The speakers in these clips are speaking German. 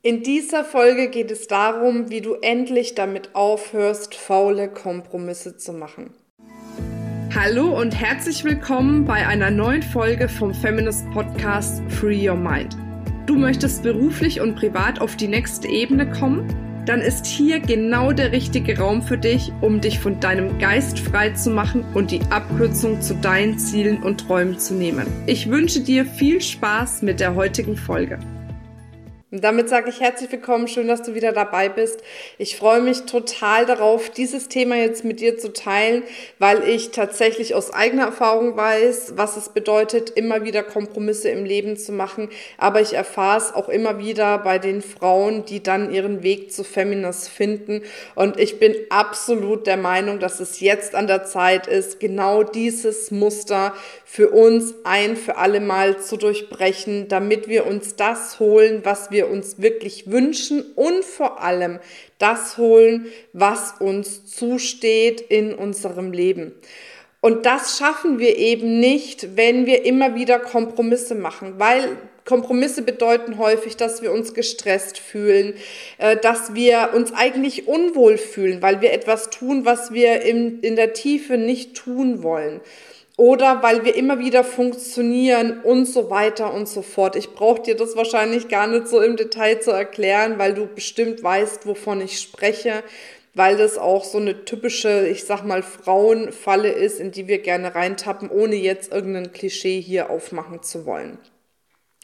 In dieser Folge geht es darum, wie du endlich damit aufhörst, faule Kompromisse zu machen. Hallo und herzlich willkommen bei einer neuen Folge vom Feminist Podcast Free Your Mind. Du möchtest beruflich und privat auf die nächste Ebene kommen? Dann ist hier genau der richtige Raum für dich, um dich von deinem Geist frei zu machen und die Abkürzung zu deinen Zielen und Träumen zu nehmen. Ich wünsche dir viel Spaß mit der heutigen Folge. Und damit sage ich herzlich willkommen, schön, dass du wieder dabei bist. Ich freue mich total darauf, dieses Thema jetzt mit dir zu teilen, weil ich tatsächlich aus eigener Erfahrung weiß, was es bedeutet, immer wieder Kompromisse im Leben zu machen. Aber ich erfahre es auch immer wieder bei den Frauen, die dann ihren Weg zu Feminas finden. Und ich bin absolut der Meinung, dass es jetzt an der Zeit ist, genau dieses Muster für uns ein für alle Mal zu durchbrechen, damit wir uns das holen, was wir uns wirklich wünschen und vor allem das holen, was uns zusteht in unserem Leben. Und das schaffen wir eben nicht, wenn wir immer wieder Kompromisse machen, weil Kompromisse bedeuten häufig, dass wir uns gestresst fühlen, äh, dass wir uns eigentlich unwohl fühlen, weil wir etwas tun, was wir in, in der Tiefe nicht tun wollen oder weil wir immer wieder funktionieren und so weiter und so fort. Ich brauche dir das wahrscheinlich gar nicht so im Detail zu erklären, weil du bestimmt weißt, wovon ich spreche, weil das auch so eine typische, ich sag mal, Frauenfalle ist, in die wir gerne reintappen, ohne jetzt irgendein Klischee hier aufmachen zu wollen.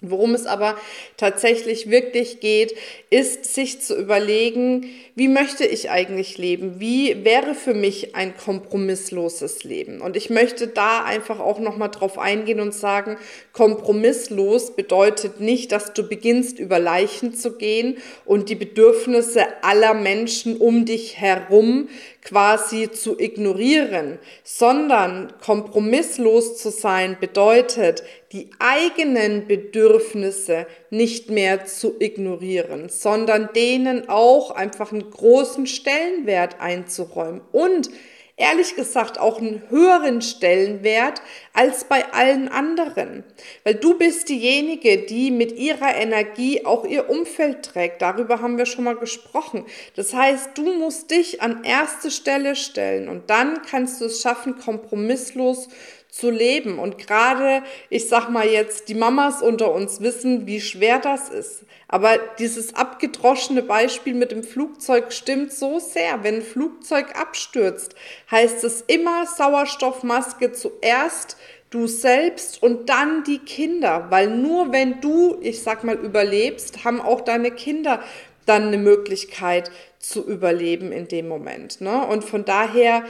Worum es aber tatsächlich wirklich geht, ist sich zu überlegen, wie möchte ich eigentlich leben? Wie wäre für mich ein kompromissloses Leben? Und ich möchte da einfach auch nochmal drauf eingehen und sagen, kompromisslos bedeutet nicht, dass du beginnst, über Leichen zu gehen und die Bedürfnisse aller Menschen um dich herum quasi zu ignorieren, sondern kompromisslos zu sein bedeutet, die eigenen Bedürfnisse nicht mehr zu ignorieren, sondern denen auch einfach einen großen Stellenwert einzuräumen und ehrlich gesagt auch einen höheren Stellenwert als bei allen anderen. Weil du bist diejenige, die mit ihrer Energie auch ihr Umfeld trägt. Darüber haben wir schon mal gesprochen. Das heißt, du musst dich an erste Stelle stellen und dann kannst du es schaffen, kompromisslos zu leben. Und gerade, ich sag mal jetzt, die Mamas unter uns wissen, wie schwer das ist. Aber dieses abgedroschene Beispiel mit dem Flugzeug stimmt so sehr. Wenn ein Flugzeug abstürzt, heißt es immer Sauerstoffmaske zuerst du selbst und dann die Kinder, weil nur wenn du, ich sag mal, überlebst, haben auch deine Kinder dann eine Möglichkeit zu überleben in dem Moment. Ne? Und von daher,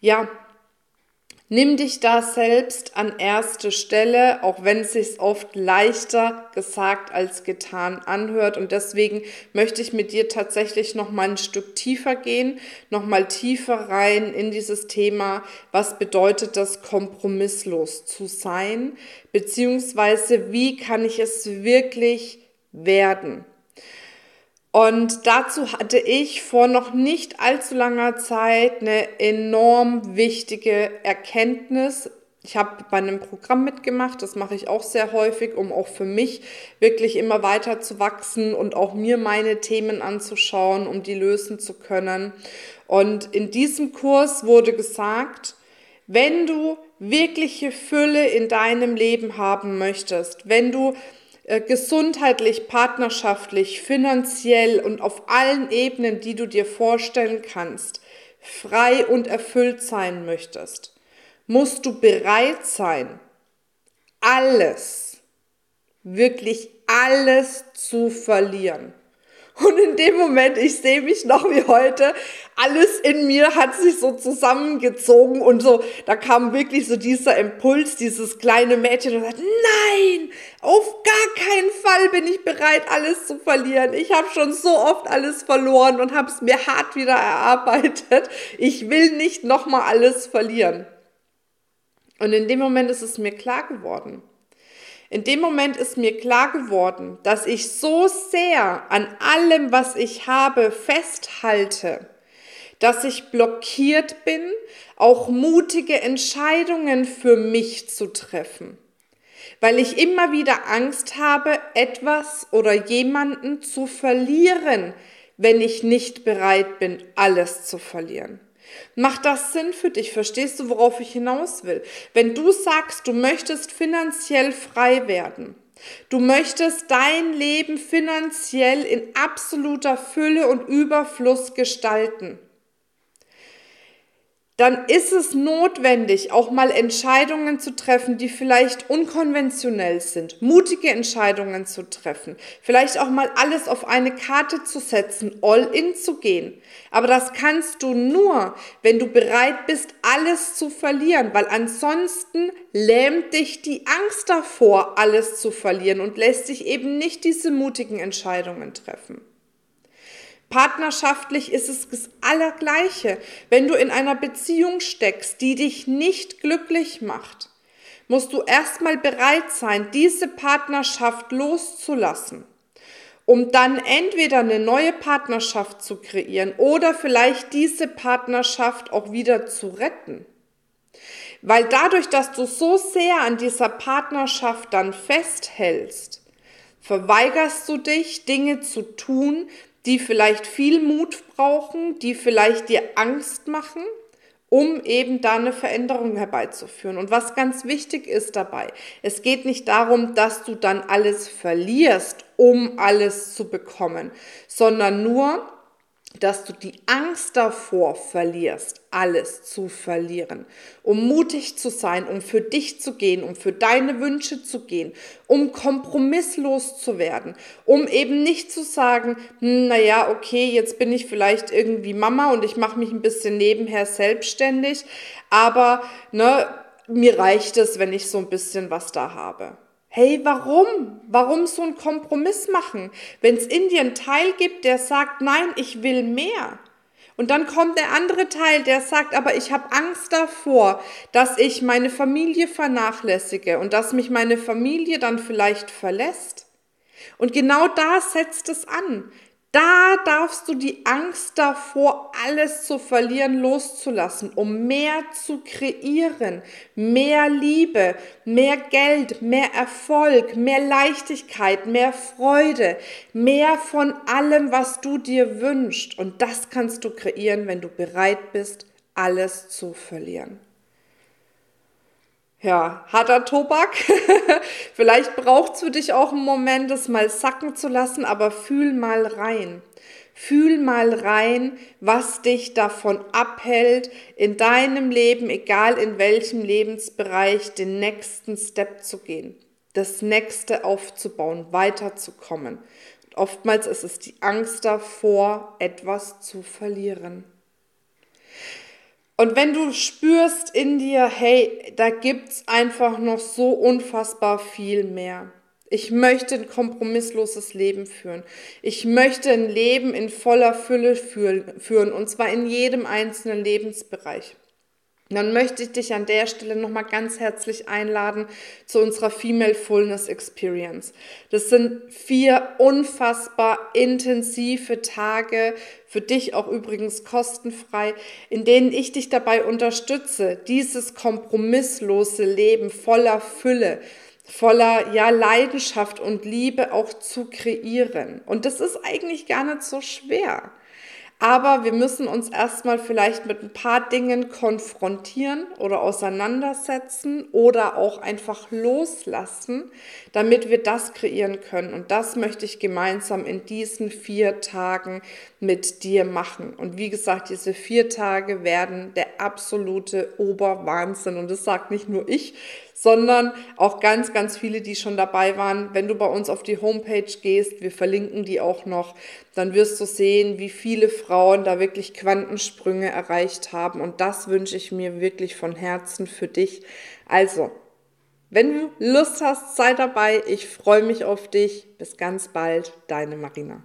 ja, Nimm dich da selbst an erste Stelle, auch wenn es sich oft leichter gesagt als getan anhört. Und deswegen möchte ich mit dir tatsächlich noch mal ein Stück tiefer gehen, noch mal tiefer rein in dieses Thema. Was bedeutet das, kompromisslos zu sein? Beziehungsweise, wie kann ich es wirklich werden? Und dazu hatte ich vor noch nicht allzu langer Zeit eine enorm wichtige Erkenntnis. Ich habe bei einem Programm mitgemacht, das mache ich auch sehr häufig, um auch für mich wirklich immer weiter zu wachsen und auch mir meine Themen anzuschauen, um die lösen zu können. Und in diesem Kurs wurde gesagt, wenn du wirkliche Fülle in deinem Leben haben möchtest, wenn du gesundheitlich, partnerschaftlich, finanziell und auf allen Ebenen, die du dir vorstellen kannst, frei und erfüllt sein möchtest, musst du bereit sein, alles, wirklich alles zu verlieren. Und in dem Moment, ich sehe mich noch wie heute, alles in mir hat sich so zusammengezogen und so, da kam wirklich so dieser Impuls, dieses kleine Mädchen und sagt, nein, auf gar keinen Fall bin ich bereit, alles zu verlieren. Ich habe schon so oft alles verloren und habe es mir hart wieder erarbeitet. Ich will nicht nochmal alles verlieren. Und in dem Moment ist es mir klar geworden. In dem Moment ist mir klar geworden, dass ich so sehr an allem, was ich habe, festhalte, dass ich blockiert bin, auch mutige Entscheidungen für mich zu treffen. weil ich immer wieder Angst habe, etwas oder jemanden zu verlieren, wenn ich nicht bereit bin, alles zu verlieren. Macht das Sinn für dich? Verstehst du, worauf ich hinaus will? Wenn du sagst, du möchtest finanziell frei werden, du möchtest dein Leben finanziell in absoluter Fülle und Überfluss gestalten, dann ist es notwendig, auch mal Entscheidungen zu treffen, die vielleicht unkonventionell sind, mutige Entscheidungen zu treffen, vielleicht auch mal alles auf eine Karte zu setzen, all in zu gehen. Aber das kannst du nur, wenn du bereit bist, alles zu verlieren, weil ansonsten lähmt dich die Angst davor, alles zu verlieren und lässt dich eben nicht diese mutigen Entscheidungen treffen. Partnerschaftlich ist es das Allergleiche. Wenn du in einer Beziehung steckst, die dich nicht glücklich macht, musst du erstmal bereit sein, diese Partnerschaft loszulassen, um dann entweder eine neue Partnerschaft zu kreieren oder vielleicht diese Partnerschaft auch wieder zu retten. Weil dadurch, dass du so sehr an dieser Partnerschaft dann festhältst, verweigerst du dich, Dinge zu tun, die vielleicht viel Mut brauchen, die vielleicht dir Angst machen, um eben da eine Veränderung herbeizuführen. Und was ganz wichtig ist dabei, es geht nicht darum, dass du dann alles verlierst, um alles zu bekommen, sondern nur, dass du die Angst davor verlierst, alles zu verlieren, um mutig zu sein, um für dich zu gehen, um für deine Wünsche zu gehen, um kompromisslos zu werden, um eben nicht zu sagen, hm, naja, okay, jetzt bin ich vielleicht irgendwie Mama und ich mache mich ein bisschen nebenher selbstständig, aber ne, mir reicht es, wenn ich so ein bisschen was da habe. Hey, warum? Warum so einen Kompromiss machen? Wenn es in dir einen Teil gibt, der sagt, nein, ich will mehr. Und dann kommt der andere Teil, der sagt, aber ich habe Angst davor, dass ich meine Familie vernachlässige und dass mich meine Familie dann vielleicht verlässt. Und genau da setzt es an. Da darfst du die Angst davor, alles zu verlieren, loszulassen, um mehr zu kreieren, mehr Liebe, mehr Geld, mehr Erfolg, mehr Leichtigkeit, mehr Freude, mehr von allem, was du dir wünschst. Und das kannst du kreieren, wenn du bereit bist, alles zu verlieren ja, harter Tobak. Vielleicht braucht es für dich auch einen Moment, das mal sacken zu lassen, aber fühl mal rein. Fühl mal rein, was dich davon abhält, in deinem Leben, egal in welchem Lebensbereich, den nächsten Step zu gehen, das nächste aufzubauen, weiterzukommen. Und oftmals ist es die Angst davor, etwas zu verlieren. Und wenn du spürst in dir, hey, da gibt's einfach noch so unfassbar viel mehr. Ich möchte ein kompromissloses Leben führen. Ich möchte ein Leben in voller Fülle führen, und zwar in jedem einzelnen Lebensbereich dann möchte ich dich an der Stelle nochmal ganz herzlich einladen zu unserer Female Fullness Experience. Das sind vier unfassbar intensive Tage, für dich auch übrigens kostenfrei, in denen ich dich dabei unterstütze, dieses kompromisslose Leben voller Fülle, voller ja Leidenschaft und Liebe auch zu kreieren. Und das ist eigentlich gar nicht so schwer. Aber wir müssen uns erstmal vielleicht mit ein paar Dingen konfrontieren oder auseinandersetzen oder auch einfach loslassen, damit wir das kreieren können. Und das möchte ich gemeinsam in diesen vier Tagen mit dir machen. Und wie gesagt, diese vier Tage werden der absolute Oberwahnsinn. Und das sagt nicht nur ich, sondern auch ganz, ganz viele, die schon dabei waren. Wenn du bei uns auf die Homepage gehst, wir verlinken die auch noch, dann wirst du sehen, wie viele Frauen da wirklich Quantensprünge erreicht haben. Und das wünsche ich mir wirklich von Herzen für dich. Also, wenn du Lust hast, sei dabei. Ich freue mich auf dich. Bis ganz bald, deine Marina.